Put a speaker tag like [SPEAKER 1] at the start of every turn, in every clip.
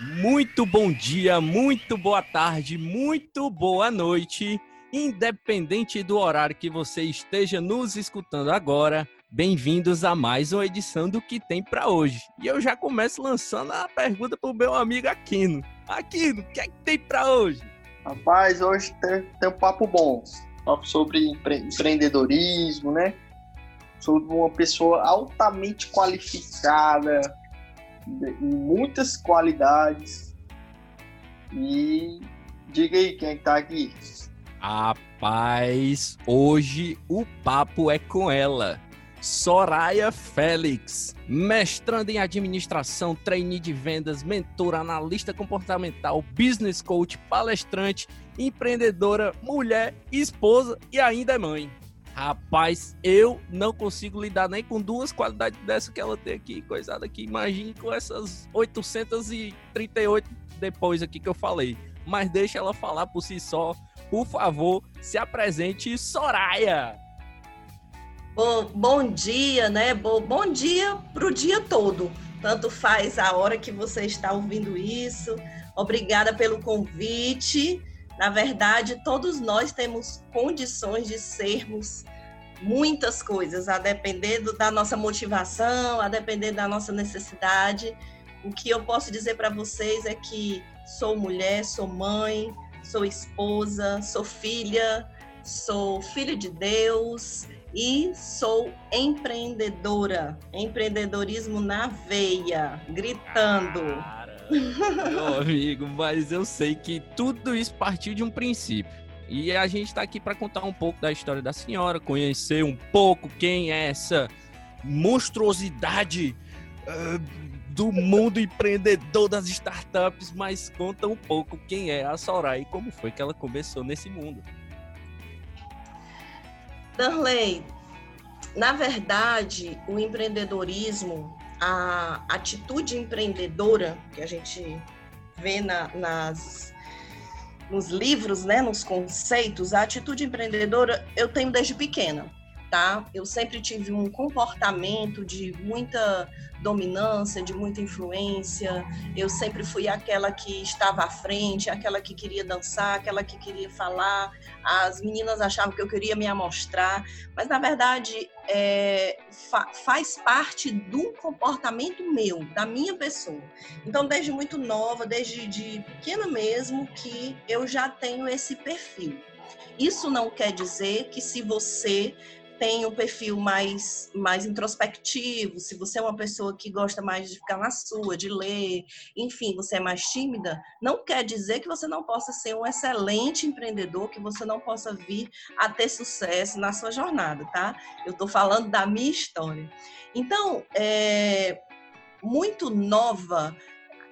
[SPEAKER 1] Muito bom dia, muito boa tarde, muito boa noite. Independente do horário que você esteja nos escutando agora, bem-vindos a mais uma edição do que tem para hoje. E eu já começo lançando a pergunta pro meu amigo Aquino. Aquino, o que é que tem para hoje?
[SPEAKER 2] Rapaz, hoje tem, tem um papo bom. Papo sobre empre empreendedorismo, né? Sobre uma pessoa altamente qualificada, muitas qualidades. E diga aí quem é tá aqui.
[SPEAKER 1] Rapaz, hoje o papo é com ela. Soraya Félix, mestrando em administração, trainee de vendas, mentora, analista comportamental, business coach, palestrante, empreendedora, mulher, esposa e ainda é mãe. Rapaz, eu não consigo lidar nem com duas qualidades dessa que ela tem aqui, coisada aqui. Imagine com essas 838 depois aqui que eu falei. Mas deixa ela falar por si só. Por favor, se apresente, Soraya.
[SPEAKER 3] Bom, bom dia, né? Bom, bom dia para o dia todo. Tanto faz a hora que você está ouvindo isso. Obrigada pelo convite. Na verdade, todos nós temos condições de sermos muitas coisas, a depender da nossa motivação, a depender da nossa necessidade. O que eu posso dizer para vocês é que sou mulher, sou mãe, sou esposa, sou filha, sou filha de Deus e sou empreendedora. Empreendedorismo na veia, gritando.
[SPEAKER 1] Meu amigo, mas eu sei que tudo isso partiu de um princípio. E a gente está aqui para contar um pouco da história da senhora, conhecer um pouco quem é essa monstruosidade uh, do mundo empreendedor das startups, mas conta um pouco quem é a Soraya e como foi que ela começou nesse mundo.
[SPEAKER 3] Darley, na verdade, o empreendedorismo a atitude empreendedora que a gente vê na, nas, nos livros, né, nos conceitos, a atitude empreendedora eu tenho desde pequena, tá? Eu sempre tive um comportamento de muita dominância, de muita influência. Eu sempre fui aquela que estava à frente, aquela que queria dançar, aquela que queria falar. As meninas achavam que eu queria me amostrar, mas na verdade é, fa faz parte do comportamento meu, da minha pessoa. Então, desde muito nova, desde de pequena mesmo, que eu já tenho esse perfil. Isso não quer dizer que se você tem um perfil mais, mais introspectivo, se você é uma pessoa que gosta mais de ficar na sua, de ler, enfim, você é mais tímida, não quer dizer que você não possa ser um excelente empreendedor, que você não possa vir a ter sucesso na sua jornada, tá? Eu estou falando da minha história. Então, é, muito nova,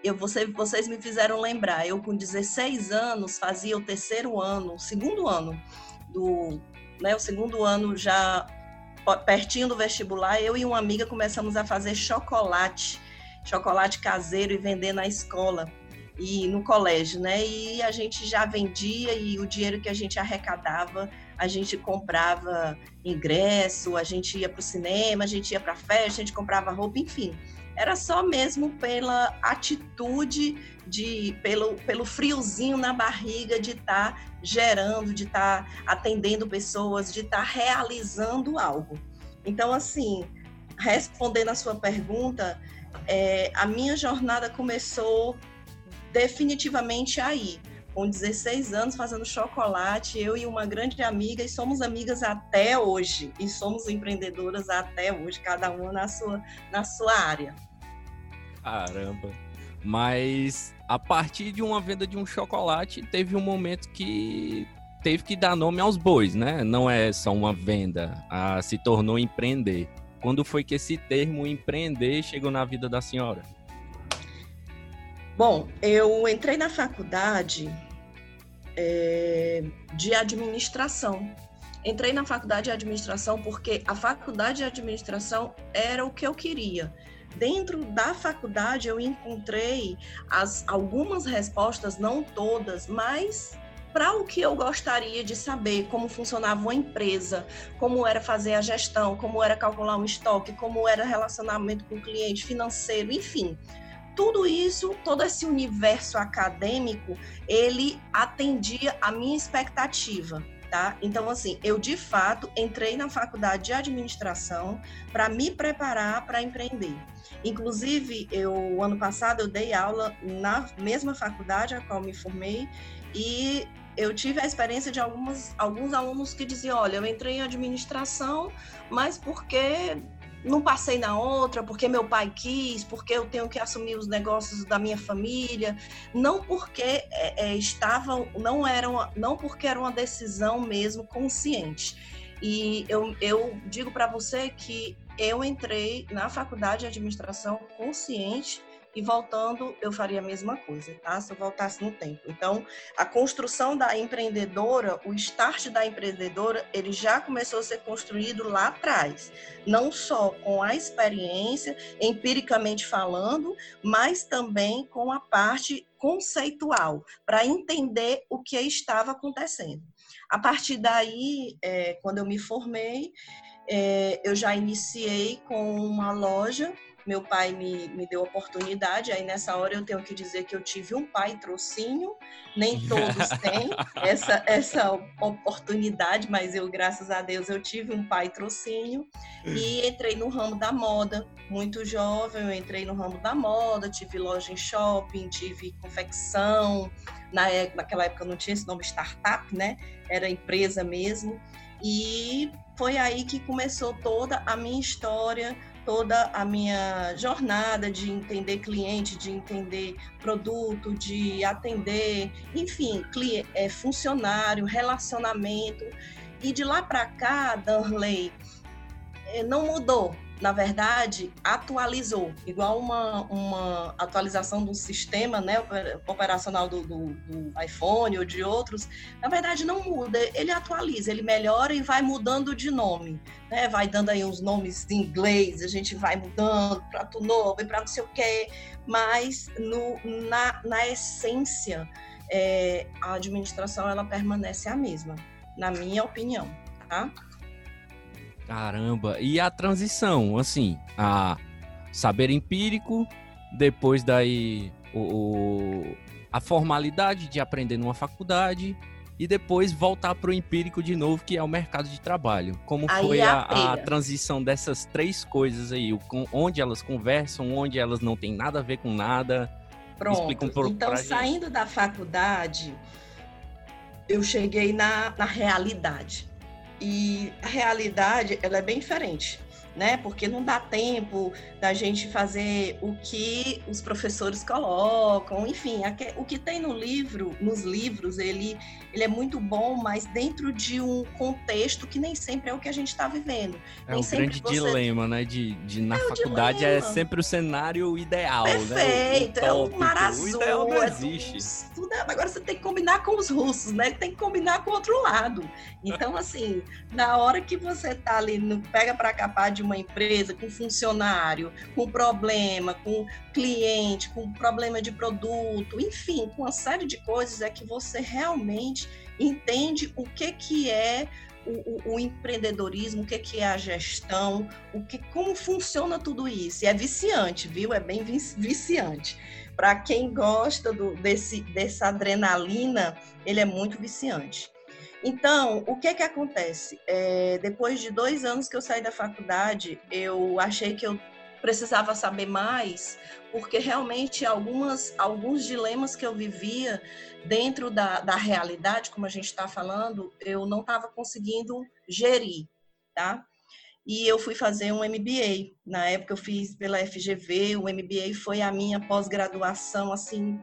[SPEAKER 3] eu, você, vocês me fizeram lembrar, eu com 16 anos fazia o terceiro ano, o segundo ano do né, o segundo ano já pertinho do vestibular, eu e uma amiga começamos a fazer chocolate, chocolate caseiro e vender na escola e no colégio, né? E a gente já vendia e o dinheiro que a gente arrecadava, a gente comprava ingresso, a gente ia para o cinema, a gente ia para festa, a gente comprava roupa, enfim era só mesmo pela atitude de pelo, pelo friozinho na barriga de estar tá gerando, de estar tá atendendo pessoas, de estar tá realizando algo. Então, assim, respondendo a sua pergunta, é, a minha jornada começou definitivamente aí, com 16 anos fazendo chocolate, eu e uma grande amiga, e somos amigas até hoje, e somos empreendedoras até hoje, cada uma na sua, na sua área.
[SPEAKER 1] Caramba. Mas a partir de uma venda de um chocolate, teve um momento que teve que dar nome aos bois, né? Não é só uma venda, a, se tornou empreender. Quando foi que esse termo empreender chegou na vida da senhora?
[SPEAKER 3] Bom, eu entrei na faculdade é, de administração. Entrei na faculdade de administração porque a faculdade de administração era o que eu queria dentro da faculdade eu encontrei as, algumas respostas, não todas, mas para o que eu gostaria de saber, como funcionava uma empresa, como era fazer a gestão, como era calcular um estoque, como era relacionamento com o cliente financeiro, enfim, tudo isso, todo esse universo acadêmico, ele atendia a minha expectativa. Tá? Então, assim, eu de fato entrei na faculdade de administração para me preparar para empreender. Inclusive, eu ano passado eu dei aula na mesma faculdade a qual me formei e eu tive a experiência de algumas, alguns alunos que diziam: olha, eu entrei em administração, mas porque não passei na outra, porque meu pai quis, porque eu tenho que assumir os negócios da minha família, não porque é, é, estavam, não eram, não porque era uma decisão mesmo consciente. E eu, eu digo para você que eu entrei na faculdade de administração consciente e voltando eu faria a mesma coisa, tá? Se eu voltasse no tempo. Então, a construção da empreendedora, o start da empreendedora, ele já começou a ser construído lá atrás, não só com a experiência, empiricamente falando, mas também com a parte conceitual, para entender o que estava acontecendo. A partir daí, é, quando eu me formei, é, eu já iniciei com uma loja meu pai me, me deu oportunidade, aí nessa hora eu tenho que dizer que eu tive um pai trocinho, nem todos têm essa, essa oportunidade, mas eu, graças a Deus, eu tive um pai trocinho e entrei no ramo da moda, muito jovem, eu entrei no ramo da moda, tive loja em shopping, tive confecção, na, época, naquela época não tinha esse nome startup, né? Era empresa mesmo, e foi aí que começou toda a minha história toda a minha jornada de entender cliente, de entender produto, de atender, enfim, é, funcionário, relacionamento. E de lá para cá, Danley, é, não mudou na verdade, atualizou, igual uma, uma atualização do sistema né, operacional do, do, do, iPhone ou de outros, na verdade não muda, ele atualiza, ele melhora e vai mudando de nome, né? vai dando aí uns nomes em inglês, a gente vai mudando para tu novo e para não sei o quê, mas no, na, na essência, é, a administração ela permanece a mesma, na minha opinião, tá?
[SPEAKER 1] Caramba, e a transição, assim, a saber empírico, depois daí o, o a formalidade de aprender numa faculdade e depois voltar para o empírico de novo, que é o mercado de trabalho. Como aí foi a, a, a, transição dessas três coisas aí? O, onde elas conversam, onde elas não têm nada a ver com nada?
[SPEAKER 3] Pronto. Um então, saindo da faculdade, eu cheguei na, na realidade. E a realidade, ela é bem diferente, né? Porque não dá tempo da gente fazer o que os professores colocam, enfim, o que tem no livro, nos livros, ele, ele é muito bom, mas dentro de um contexto que nem sempre é o que a gente está vivendo.
[SPEAKER 1] É
[SPEAKER 3] nem
[SPEAKER 1] um grande você... dilema, né? De, de na é faculdade é sempre o cenário ideal,
[SPEAKER 3] Perfeito, né? Perfeito, é o mar azul. O ideal
[SPEAKER 1] não é existe.
[SPEAKER 3] É agora você tem que combinar com os russos, né? Tem que combinar com o outro lado. Então, assim, na hora que você tá ali, no, pega para capar de uma empresa com funcionário, com problema, com cliente, com problema de produto, enfim, com uma série de coisas é que você realmente entende o que, que é o, o, o, empreendedorismo, o que, que é a gestão, o que, como funciona tudo isso. E é viciante, viu? É bem viciante. Para quem gosta do, desse, dessa adrenalina, ele é muito viciante. Então, o que que acontece? É, depois de dois anos que eu saí da faculdade, eu achei que eu precisava saber mais, porque realmente algumas, alguns dilemas que eu vivia dentro da, da realidade, como a gente está falando, eu não estava conseguindo gerir, tá? E eu fui fazer um MBA. Na época eu fiz pela FGV, o MBA foi a minha pós-graduação, assim,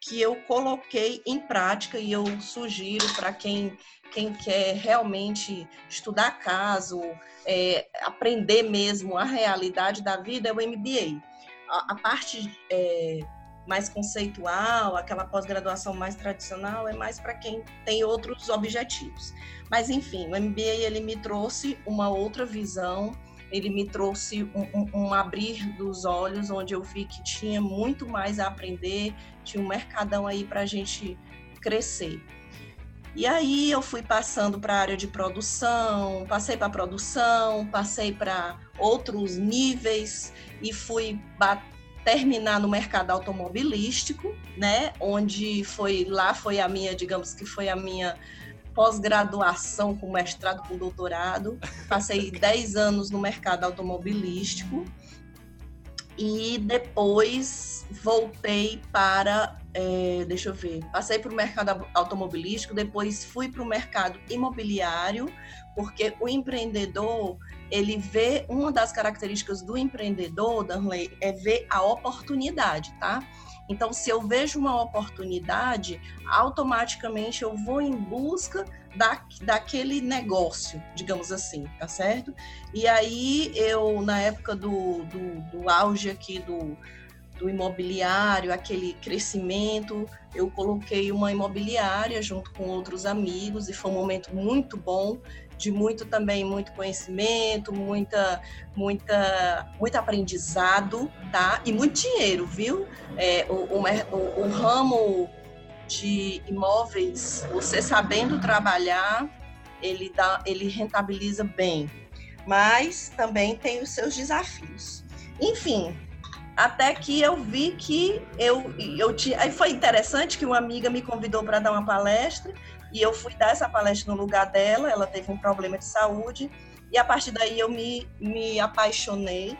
[SPEAKER 3] que eu coloquei em prática e eu sugiro para quem, quem quer realmente estudar caso, é, aprender mesmo a realidade da vida, é o MBA. A, a parte é, mais conceitual, aquela pós-graduação mais tradicional, é mais para quem tem outros objetivos. Mas, enfim, o MBA ele me trouxe uma outra visão ele me trouxe um, um, um, abrir dos olhos, onde eu vi que tinha muito mais a aprender, tinha um mercadão aí para a gente crescer. E aí eu fui passando para a área de produção, passei para produção, passei para outros níveis e fui terminar no mercado automobilístico, né? Onde foi lá foi a minha, digamos que foi a minha pós-graduação com mestrado, com doutorado. Passei 10 anos no mercado automobilístico e depois voltei para, é, deixa eu ver, passei para o mercado automobilístico, depois fui para o mercado imobiliário, porque o empreendedor ele vê uma das características do empreendedor, Danley, é ver a oportunidade, tá? Então, se eu vejo uma oportunidade, automaticamente eu vou em busca da, daquele negócio, digamos assim, tá certo? E aí eu, na época do, do, do auge aqui do, do imobiliário, aquele crescimento, eu coloquei uma imobiliária junto com outros amigos e foi um momento muito bom de muito também muito conhecimento, muita muita muito aprendizado, tá? E muito dinheiro, viu? É, o, o, o ramo de imóveis, você sabendo trabalhar, ele dá, ele rentabiliza bem, mas também tem os seus desafios. Enfim, até que eu vi que eu, eu tinha. Aí foi interessante que uma amiga me convidou para dar uma palestra e eu fui dar essa palestra no lugar dela, ela teve um problema de saúde, e a partir daí eu me, me apaixonei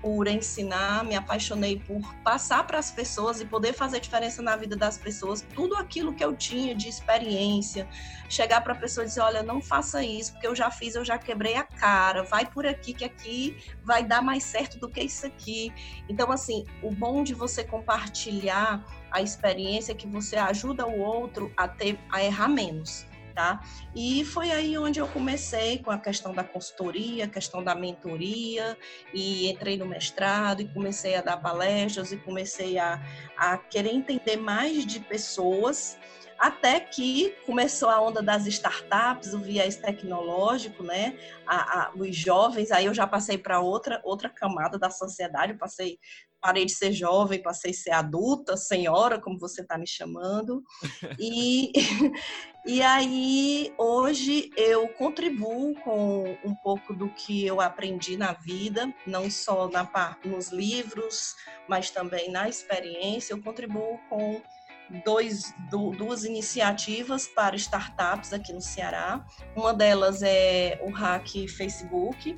[SPEAKER 3] por ensinar, me apaixonei por passar para as pessoas e poder fazer diferença na vida das pessoas, tudo aquilo que eu tinha de experiência, chegar para a pessoa e dizer, olha, não faça isso, porque eu já fiz, eu já quebrei a cara, vai por aqui que aqui vai dar mais certo do que isso aqui. Então assim, o bom de você compartilhar a experiência é que você ajuda o outro a ter a errar menos tá? E foi aí onde eu comecei com a questão da consultoria, a questão da mentoria, e entrei no mestrado e comecei a dar palestras e comecei a, a querer entender mais de pessoas até que começou a onda das startups, o viés tecnológico, né? A, a, os jovens, aí eu já passei para outra outra camada da sociedade, passei parei de ser jovem, passei a ser adulta, senhora, como você está me chamando. E, e aí, hoje, eu contribuo com um pouco do que eu aprendi na vida, não só na, nos livros, mas também na experiência. Eu contribuo com dois, duas iniciativas para startups aqui no Ceará. Uma delas é o Hack Facebook,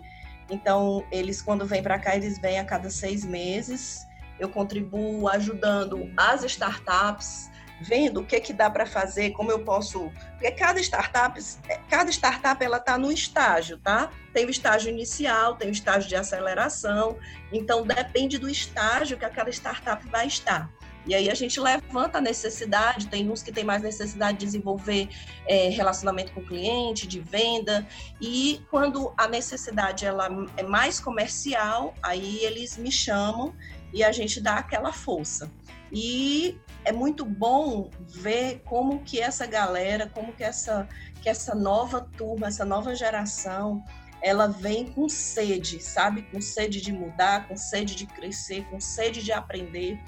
[SPEAKER 3] então, eles, quando vêm para cá, eles vêm a cada seis meses. Eu contribuo ajudando as startups, vendo o que, que dá para fazer, como eu posso. Porque cada startup, cada startup ela está no estágio, tá? Tem o estágio inicial, tem o estágio de aceleração. Então, depende do estágio que aquela startup vai estar. E aí a gente levanta a necessidade, tem uns que tem mais necessidade de desenvolver é, relacionamento com o cliente, de venda, e quando a necessidade ela é mais comercial, aí eles me chamam e a gente dá aquela força. E é muito bom ver como que essa galera, como que essa, que essa nova turma, essa nova geração, ela vem com sede, sabe? Com sede de mudar, com sede de crescer, com sede de aprender.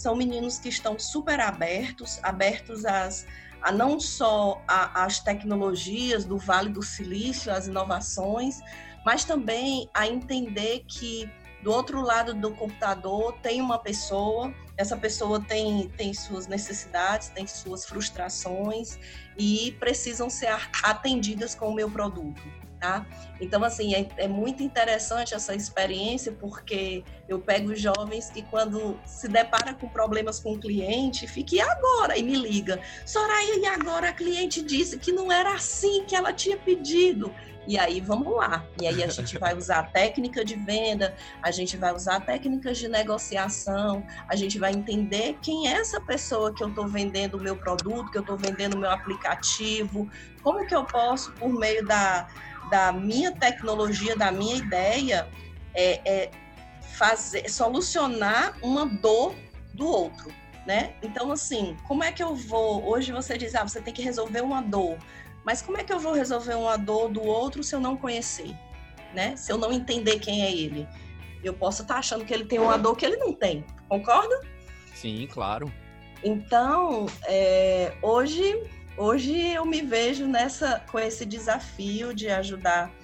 [SPEAKER 3] São meninos que estão super abertos, abertos às, a não só às tecnologias do Vale do Silício, às inovações, mas também a entender que do outro lado do computador tem uma pessoa, essa pessoa tem, tem suas necessidades, tem suas frustrações e precisam ser atendidas com o meu produto tá? Então, assim, é, é, muito interessante essa experiência, porque eu pego jovens que, quando se depara com problemas com o cliente, fica, e agora? E me liga, Soraya, e agora a cliente disse que não era assim que ela tinha pedido. E aí, vamos lá. E aí, a gente vai usar técnica de venda, a gente vai usar técnicas de negociação, a gente vai entender quem é essa pessoa que eu estou vendendo o meu produto, que eu estou vendendo o meu aplicativo, como que eu posso, por meio da da minha tecnologia, da minha ideia, é, é fazer, solucionar uma dor do outro, né? Então, assim, como é que eu vou? Hoje você diz, ah, você tem que resolver uma dor, mas como é que eu vou resolver uma dor do outro se eu não conhecer, né? Se eu não entender quem é ele, eu posso estar tá achando que ele tem uma dor que ele não tem. Concorda?
[SPEAKER 1] Sim, claro.
[SPEAKER 3] Então, é, hoje Hoje eu me vejo nessa com esse desafio de ajudar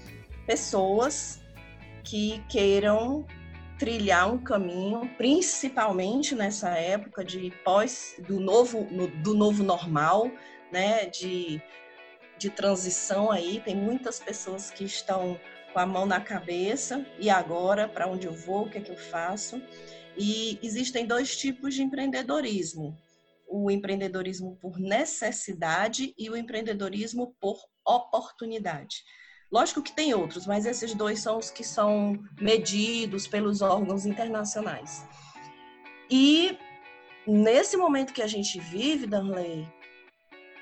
[SPEAKER 3] pessoas que queiram trilhar um caminho, principalmente nessa época de pós do novo do novo normal, né, de, de transição aí, tem muitas pessoas que estão com a mão na cabeça e agora para onde eu vou, o que é que eu faço? E existem dois tipos de empreendedorismo: o empreendedorismo por necessidade e o empreendedorismo por oportunidade. Lógico que tem outros, mas esses dois são os que são medidos pelos órgãos internacionais. E nesse momento que a gente vive, Danley,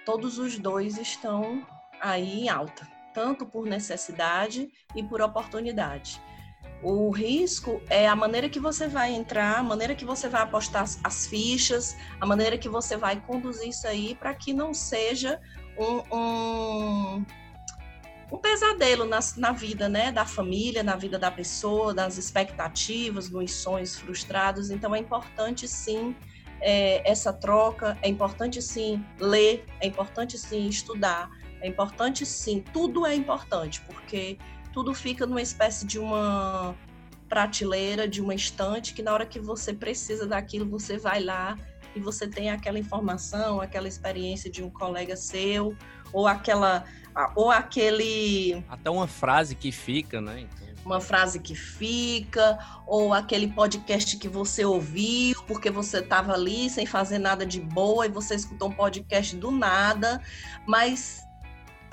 [SPEAKER 3] todos os dois estão aí em alta, tanto por necessidade e por oportunidade. O risco é a maneira que você vai entrar, a maneira que você vai apostar as, fichas, a maneira que você vai conduzir isso aí para que não seja um, um, um pesadelo na, na, vida, né? Da família, na vida da pessoa, das expectativas, dos sonhos frustrados. Então é importante sim é, essa troca, é importante sim ler, é importante sim estudar, é importante sim, tudo é importante, porque tudo fica numa espécie de uma prateleira, de uma estante, que na hora que você precisa daquilo, você vai lá e você tem aquela informação, aquela experiência de um colega seu, ou aquela ou aquele
[SPEAKER 1] até uma frase que fica, né? Então
[SPEAKER 3] uma frase que fica, ou aquele podcast que você ouviu porque você estava ali sem fazer nada de boa e você escutou um podcast do nada, mas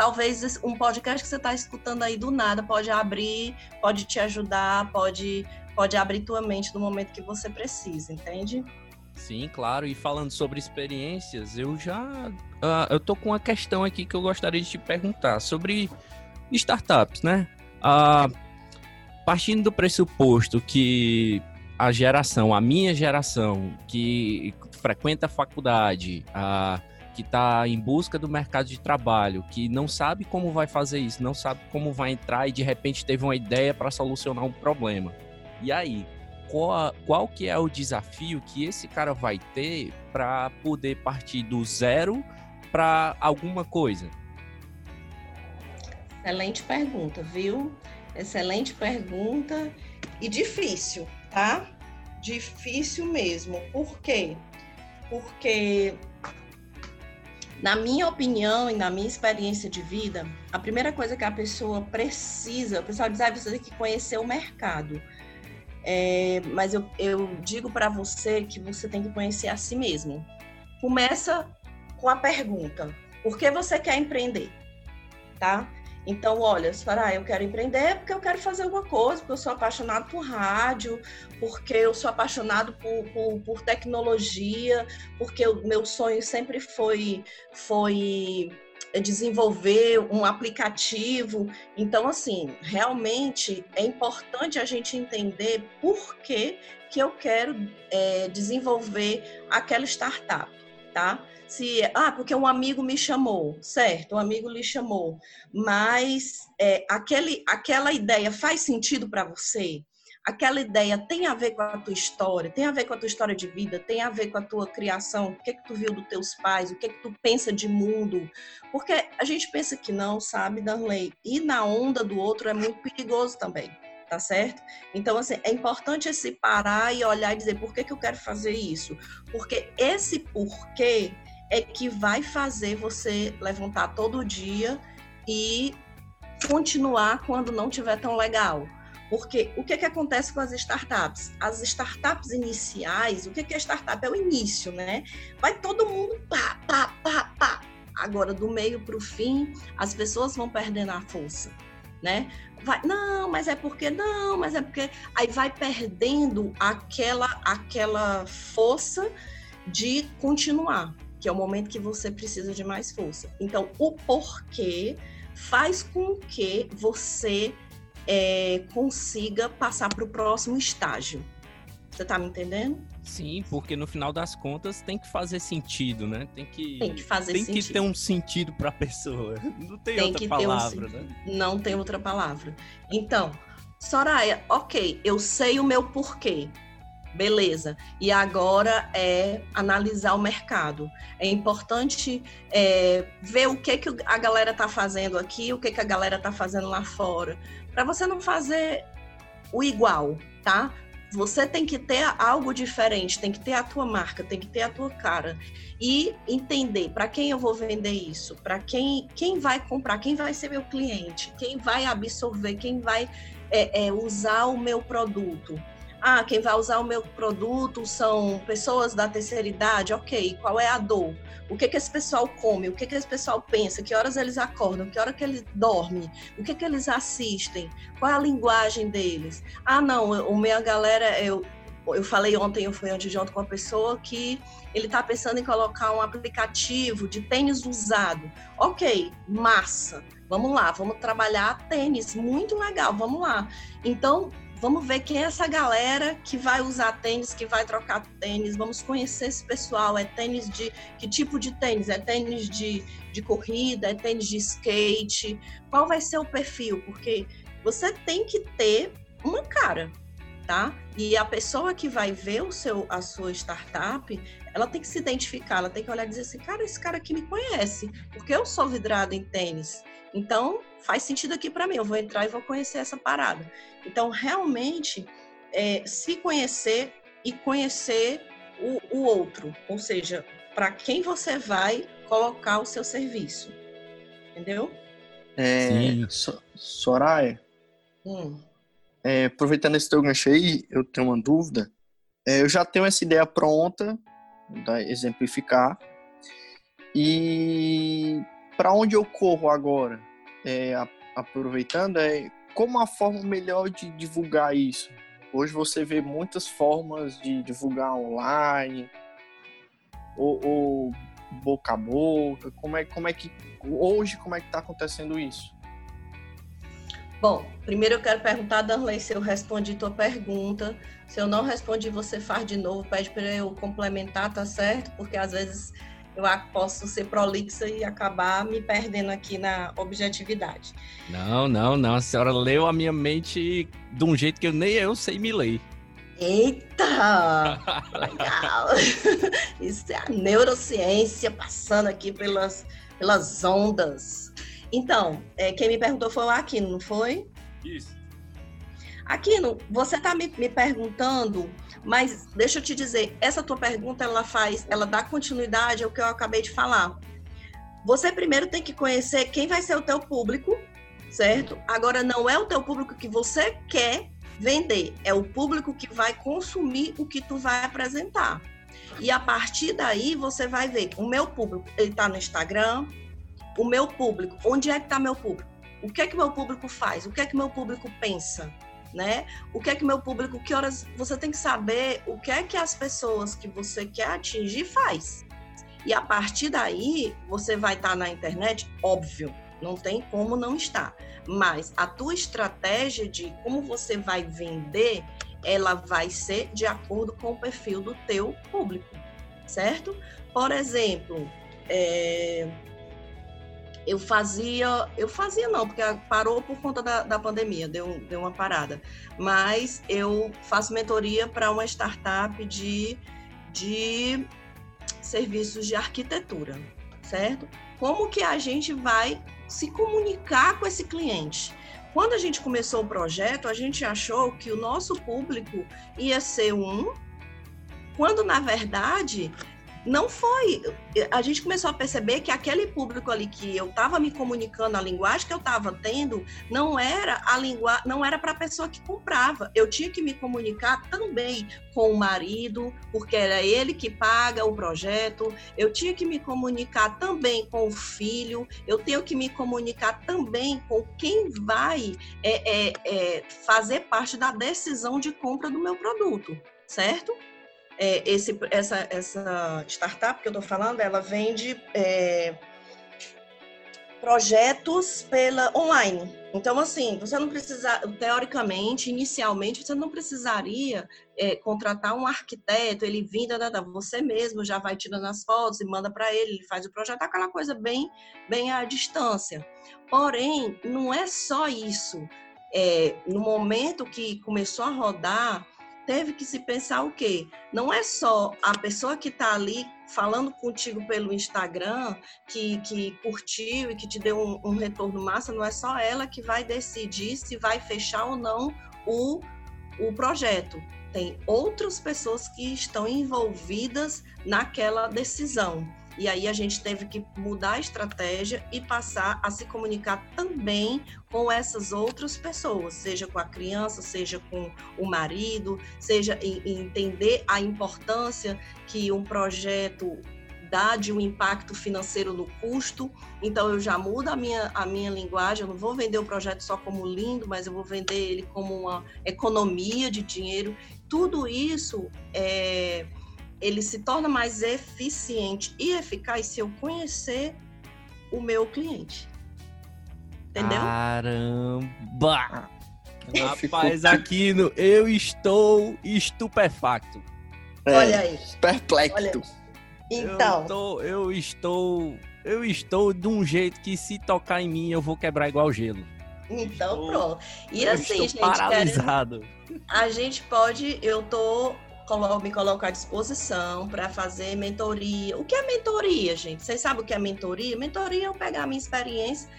[SPEAKER 3] talvez um podcast que você está escutando aí do nada pode abrir, pode te ajudar, pode, pode abrir tua mente no momento que você precisa, entende?
[SPEAKER 1] Sim, claro. E falando sobre experiências, eu já uh, eu tô com uma questão aqui que eu gostaria de te perguntar sobre startups, né? Uh, partindo do pressuposto que a geração, a minha geração, que frequenta a faculdade, a, que está em busca do mercado de trabalho, que não sabe como vai fazer isso, não sabe como vai entrar e de repente teve uma ideia para solucionar um problema. E aí, qual, qual que é o desafio que esse cara vai ter para poder partir do zero para alguma coisa?
[SPEAKER 3] Excelente pergunta, viu? Excelente pergunta e difícil, tá? Difícil mesmo. Por quê? Porque, na minha opinião e na minha experiência de vida, a primeira coisa que a pessoa precisa, o pessoal diz, ah, você tem que conhecer o mercado. É, mas eu, eu digo para você que você tem que conhecer a si mesmo. Começa com a pergunta: por que você quer empreender? Tá? Então, olha, você fala, ah, eu quero empreender porque eu quero fazer alguma coisa, porque eu sou apaixonado por rádio, porque eu sou apaixonado por, por, por tecnologia, porque o meu sonho sempre foi, foi desenvolver um aplicativo. Então, assim, realmente é importante a gente entender por que, que eu quero é, desenvolver aquela startup, tá? Se ah porque um amigo me chamou certo? Um amigo lhe chamou. Mas é, aquele aquela ideia faz sentido para você? Aquela ideia tem a ver com a tua história? Tem a ver com a tua história de vida? Tem a ver com a tua criação? O que é que tu viu dos teus pais? O que é que tu pensa de mundo? Porque a gente pensa que não sabe Darley? E na onda do outro é muito perigoso também tá certo? Então, assim, é importante se parar e olhar e dizer por que, que eu quero fazer isso. Porque esse porquê é que vai fazer você levantar todo dia e continuar quando não tiver tão legal. Porque o que, que acontece com as startups? As startups iniciais, o que, que é startup? É o início, né? Vai todo mundo pá, pá, pá, pá. Agora, do meio para o fim, as pessoas vão perdendo a força, né? Vai, não, mas é porque não, mas é porque aí vai perdendo aquela aquela força de continuar que é o momento que você precisa de mais força. Então, o porquê faz com que você é, consiga passar para o próximo estágio. Você está me entendendo?
[SPEAKER 1] Sim, porque no final das contas tem que fazer sentido, né? Tem que,
[SPEAKER 3] tem que fazer
[SPEAKER 1] tem
[SPEAKER 3] sentido.
[SPEAKER 1] que ter um sentido para a pessoa. Não tem, tem outra palavra, um, né?
[SPEAKER 3] Não tem outra palavra. Então, Soraya, ok, eu sei o meu porquê. Beleza. E agora é analisar o mercado. É importante é, ver o que, que a galera está fazendo aqui, o que, que a galera está fazendo lá fora. Para você não fazer o igual, tá? você tem que ter algo diferente, tem que ter a tua marca, tem que ter a tua cara e entender para quem eu vou vender isso, para quem quem vai comprar, quem vai ser meu cliente, quem vai absorver, quem vai é, é, usar o meu produto. Ah, quem vai usar o meu produto são pessoas da terceira idade, ok. Qual é a dor? O que que esse pessoal come? O que que esse pessoal pensa? Que horas eles acordam? Que hora que eles dormem? O que que eles assistem? Qual é a linguagem deles? Ah, não, o minha galera, eu, eu falei ontem, eu fui antes de ontem com uma pessoa que ele está pensando em colocar um aplicativo de tênis usado. Ok, massa. Vamos lá, vamos trabalhar tênis, muito legal, vamos lá. Então, Vamos ver quem é essa galera que vai usar tênis, que vai trocar tênis. Vamos conhecer esse pessoal. É tênis de que tipo de tênis? É tênis de, de corrida? É tênis de skate? Qual vai ser o perfil? Porque você tem que ter uma cara, tá? E a pessoa que vai ver o seu, a sua startup, ela tem que se identificar, ela tem que olhar e dizer assim, cara, esse cara aqui me conhece, porque eu sou vidrado em tênis. Então, faz sentido aqui para mim, eu vou entrar e vou conhecer essa parada. Então, realmente, é, se conhecer e conhecer o, o outro, ou seja, para quem você vai colocar o seu serviço. Entendeu?
[SPEAKER 2] É, Sim. So, Soraya, hum. é, aproveitando esse teu gancho aí, eu tenho uma dúvida. É, eu já tenho essa ideia pronta, da exemplificar. E para onde eu corro agora? É, aproveitando, é como a forma melhor de divulgar isso? Hoje você vê muitas formas de divulgar online, ou, ou boca a boca. Como é, como é que hoje como é que está acontecendo isso?
[SPEAKER 3] Bom, primeiro eu quero perguntar, Danley, se eu respondi tua pergunta. Se eu não respondi, você faz de novo, pede para eu complementar, tá certo? Porque às vezes eu posso ser prolixa e acabar me perdendo aqui na objetividade.
[SPEAKER 1] Não, não, não. A senhora leu a minha mente de um jeito que eu nem eu sei me ler.
[SPEAKER 3] Eita! Legal! Isso é a neurociência passando aqui pelas, pelas ondas. Então, é, quem me perguntou foi o Aquino, não foi?
[SPEAKER 1] Isso.
[SPEAKER 3] Aquino, você está me, me perguntando mas deixa eu te dizer, essa tua pergunta ela faz, ela dá continuidade ao que eu acabei de falar. Você primeiro tem que conhecer quem vai ser o teu público, certo? Agora não é o teu público que você quer vender, é o público que vai consumir o que tu vai apresentar. E a partir daí você vai ver o meu público, ele está no Instagram, o meu público, onde é que está meu público? O que é que meu público faz? O que é que meu público pensa? Né? O que é que meu público, que horas você tem que saber o que é que as pessoas que você quer atingir faz. E a partir daí, você vai estar na internet, óbvio, não tem como não estar. Mas a tua estratégia de como você vai vender, ela vai ser de acordo com o perfil do teu público, certo? Por exemplo, é, eu fazia, eu fazia não, porque parou por conta da, da pandemia, deu, deu uma parada. Mas eu faço mentoria para uma startup de, de serviços de arquitetura, certo? Como que a gente vai se comunicar com esse cliente? Quando a gente começou o projeto, a gente achou que o nosso público ia ser um, quando na verdade não foi. A gente começou a perceber que aquele público ali que eu estava me comunicando, a linguagem que eu estava tendo, não era a linguagem, não era para a pessoa que comprava. Eu tinha que me comunicar também com o marido, porque era ele que paga o projeto. Eu tinha que me comunicar também com o filho. Eu tenho que me comunicar também com quem vai é, é, é, fazer parte da decisão de compra do meu produto, certo? É, esse, essa, essa startup que eu estou falando, ela vende é, projetos pela online. Então, assim, você não precisa, teoricamente, inicialmente, você não precisaria é, contratar um arquiteto, ele vindo, você mesmo já vai tirando as fotos e manda para ele, ele faz o projeto, aquela coisa bem, bem à distância. Porém, não é só isso. É, no momento que começou a rodar, teve que se pensar o quê? Não é só a pessoa que está ali falando contigo pelo Instagram, que, que curtiu e que te deu um, um, retorno massa, não é só ela que vai decidir se vai fechar ou não o, o projeto. tem outras pessoas que estão envolvidas naquela decisão. E aí a gente teve que mudar a estratégia e passar a se comunicar também com essas outras pessoas, seja com a criança, seja com o marido, seja em, entender a importância que um projeto dá de um impacto financeiro no custo. Então eu já mudo a minha, a minha linguagem, eu não vou vender o projeto só como lindo, mas eu vou vender ele como uma economia de dinheiro. Tudo isso é ele se torna mais eficiente e eficaz se eu conhecer o meu cliente. Entendeu?
[SPEAKER 1] Caramba! Rapaz, Aquino, eu estou estupefacto.
[SPEAKER 3] É, Olha aí.
[SPEAKER 2] Perplexo. Olha.
[SPEAKER 3] Então.
[SPEAKER 1] Eu, tô, eu estou. Eu estou de um jeito que se tocar em mim eu vou quebrar igual gelo.
[SPEAKER 3] Então, estou, pronto. E assim, gente.
[SPEAKER 1] Paralisado.
[SPEAKER 3] a gente pode. Eu tô me coloco à disposição para fazer mentoria. O que é mentoria, gente? Vocês sabem o que é mentoria? Mentoria é eu pegar a minha experiência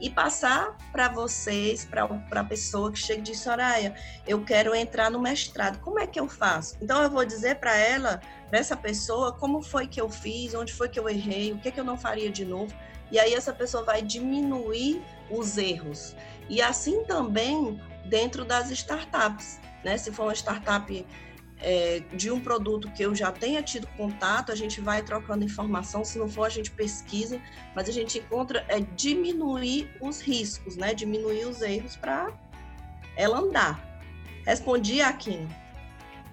[SPEAKER 3] e passar para vocês, para a pessoa que chega e diz, Soraya, eu quero entrar no mestrado, como é que eu faço? Então eu vou dizer para ela, para essa pessoa, como foi que eu fiz, onde foi que eu errei, o que, é que eu não faria de novo, e aí essa pessoa vai diminuir os erros. E assim também dentro das startups, né? Se for uma startup é, de um produto que eu já tenha tido contato, a gente vai trocando informação, se não for a gente pesquisa, mas a gente encontra é diminuir os riscos, né? Diminuir os erros para ela andar. Respondi, Aquino.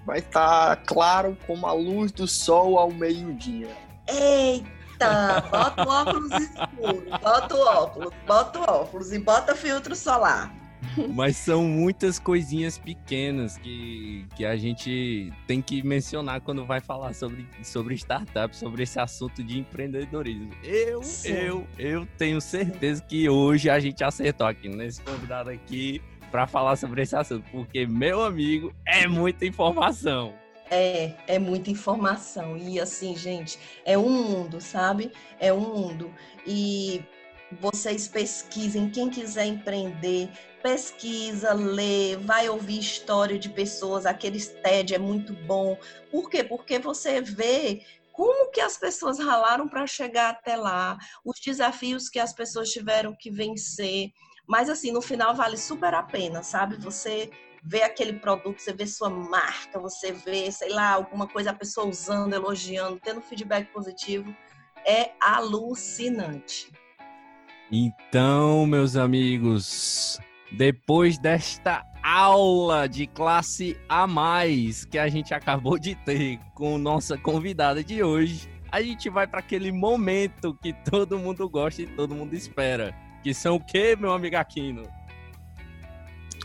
[SPEAKER 2] Vai estar tá claro como a luz do sol ao meio-dia.
[SPEAKER 3] Eita, bota o óculos escuro, bota o óculos, bota o óculos e bota filtro solar.
[SPEAKER 1] Mas são muitas coisinhas pequenas que, que a gente tem que mencionar quando vai falar sobre, sobre startup, sobre esse assunto de empreendedorismo. Eu, eu, eu tenho certeza que hoje a gente acertou aqui nesse convidado aqui para falar sobre esse assunto, porque, meu amigo, é muita informação.
[SPEAKER 3] É, é muita informação. E assim, gente, é um mundo, sabe? É um mundo. E vocês pesquisem, quem quiser empreender, pesquisa, lê, vai ouvir história de pessoas, aqueles TED é muito bom. Por quê? Porque você vê como que as pessoas ralaram para chegar até lá, os desafios que as pessoas tiveram que vencer. Mas assim, no final vale super a pena, sabe? Você vê aquele produto, você vê sua marca, você vê, sei lá, alguma coisa a pessoa usando, elogiando, tendo feedback positivo, é alucinante.
[SPEAKER 1] Então, meus amigos, depois desta aula de classe a mais que a gente acabou de ter com nossa convidada de hoje, a gente vai para aquele momento que todo mundo gosta e todo mundo espera. Que são o quê, meu amigo Aquino?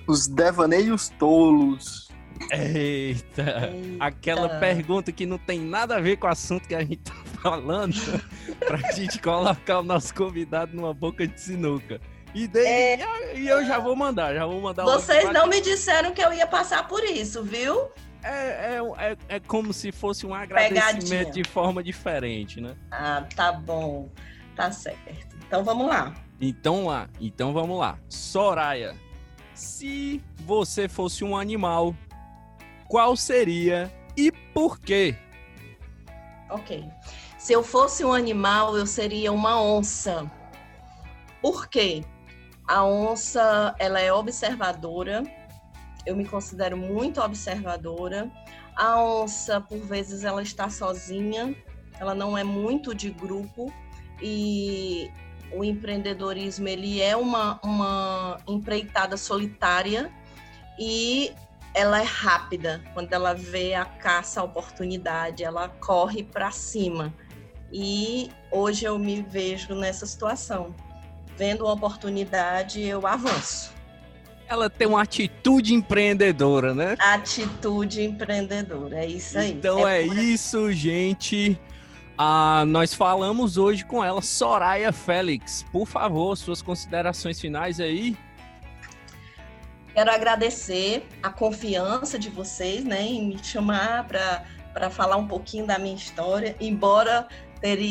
[SPEAKER 2] Os devaneios tolos.
[SPEAKER 1] Eita, Eita, aquela pergunta que não tem nada a ver com o assunto que a gente tá falando, pra gente colocar o nosso convidado numa boca de sinuca. E, daí, é... e eu já vou mandar, já vou mandar.
[SPEAKER 3] Vocês não me disseram que eu ia passar por isso, viu?
[SPEAKER 1] É, é, é, é como se fosse um agradecimento Pegadinha. de forma diferente, né?
[SPEAKER 3] Ah, tá bom. Tá certo. Então vamos lá.
[SPEAKER 1] Então lá, então vamos lá. Soraya, se você fosse um animal, qual seria e por quê?
[SPEAKER 3] Ok. Se eu fosse um animal, eu seria uma onça. Por quê? A onça, ela é observadora. Eu me considero muito observadora. A onça, por vezes, ela está sozinha. Ela não é muito de grupo e o empreendedorismo ele é uma, uma empreitada solitária e ela é rápida. Quando ela vê a caça, a oportunidade, ela corre para cima. E hoje eu me vejo nessa situação vendo uma oportunidade, eu avanço.
[SPEAKER 1] Ela tem uma atitude empreendedora, né?
[SPEAKER 3] Atitude empreendedora, é isso aí.
[SPEAKER 1] Então é, é isso, gente. Ah, nós falamos hoje com ela, Soraya Félix. Por favor, suas considerações finais aí.
[SPEAKER 3] Quero agradecer a confiança de vocês né, em me chamar para falar um pouquinho da minha história, embora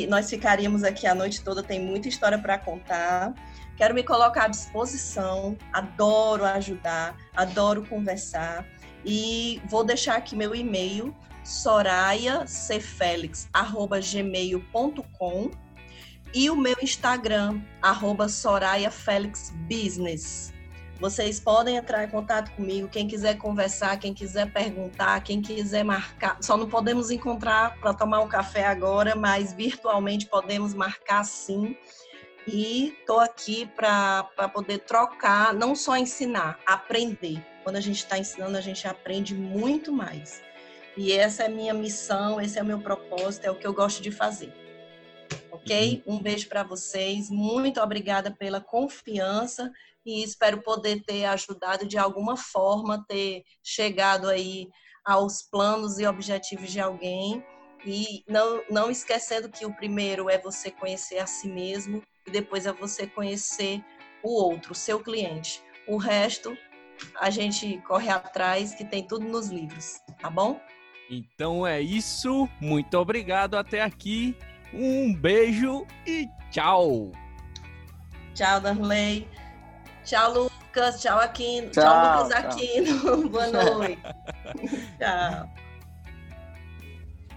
[SPEAKER 3] Nós ficaríamos aqui a noite toda, tem muita história para contar. Quero me colocar à disposição, adoro ajudar, adoro conversar. E vou deixar aqui meu e-mail, soraiaCfelix.gmail.com e o meu Instagram, arroba soraiafelixbusiness. Vocês podem entrar em contato comigo, quem quiser conversar, quem quiser perguntar, quem quiser marcar. Só não podemos encontrar para tomar um café agora, mas virtualmente podemos marcar sim. E estou aqui para poder trocar, não só ensinar, aprender. Quando a gente está ensinando, a gente aprende muito mais. E essa é a minha missão, esse é o meu propósito, é o que eu gosto de fazer. Ok? Uhum. Um beijo para vocês. Muito obrigada pela confiança e espero poder ter ajudado de alguma forma, ter chegado aí aos planos e objetivos de alguém. E não, não esquecendo que o primeiro é você conhecer a si mesmo e depois é você conhecer o outro, o seu cliente. O resto a gente corre atrás, que tem tudo nos livros, tá bom?
[SPEAKER 1] Então é isso. Muito obrigado até aqui. Um beijo e tchau.
[SPEAKER 3] Tchau, Darley. Tchau, Lucas. Tchau, Aquino. Tchau, tchau Lucas. Aquino. Boa noite. tchau.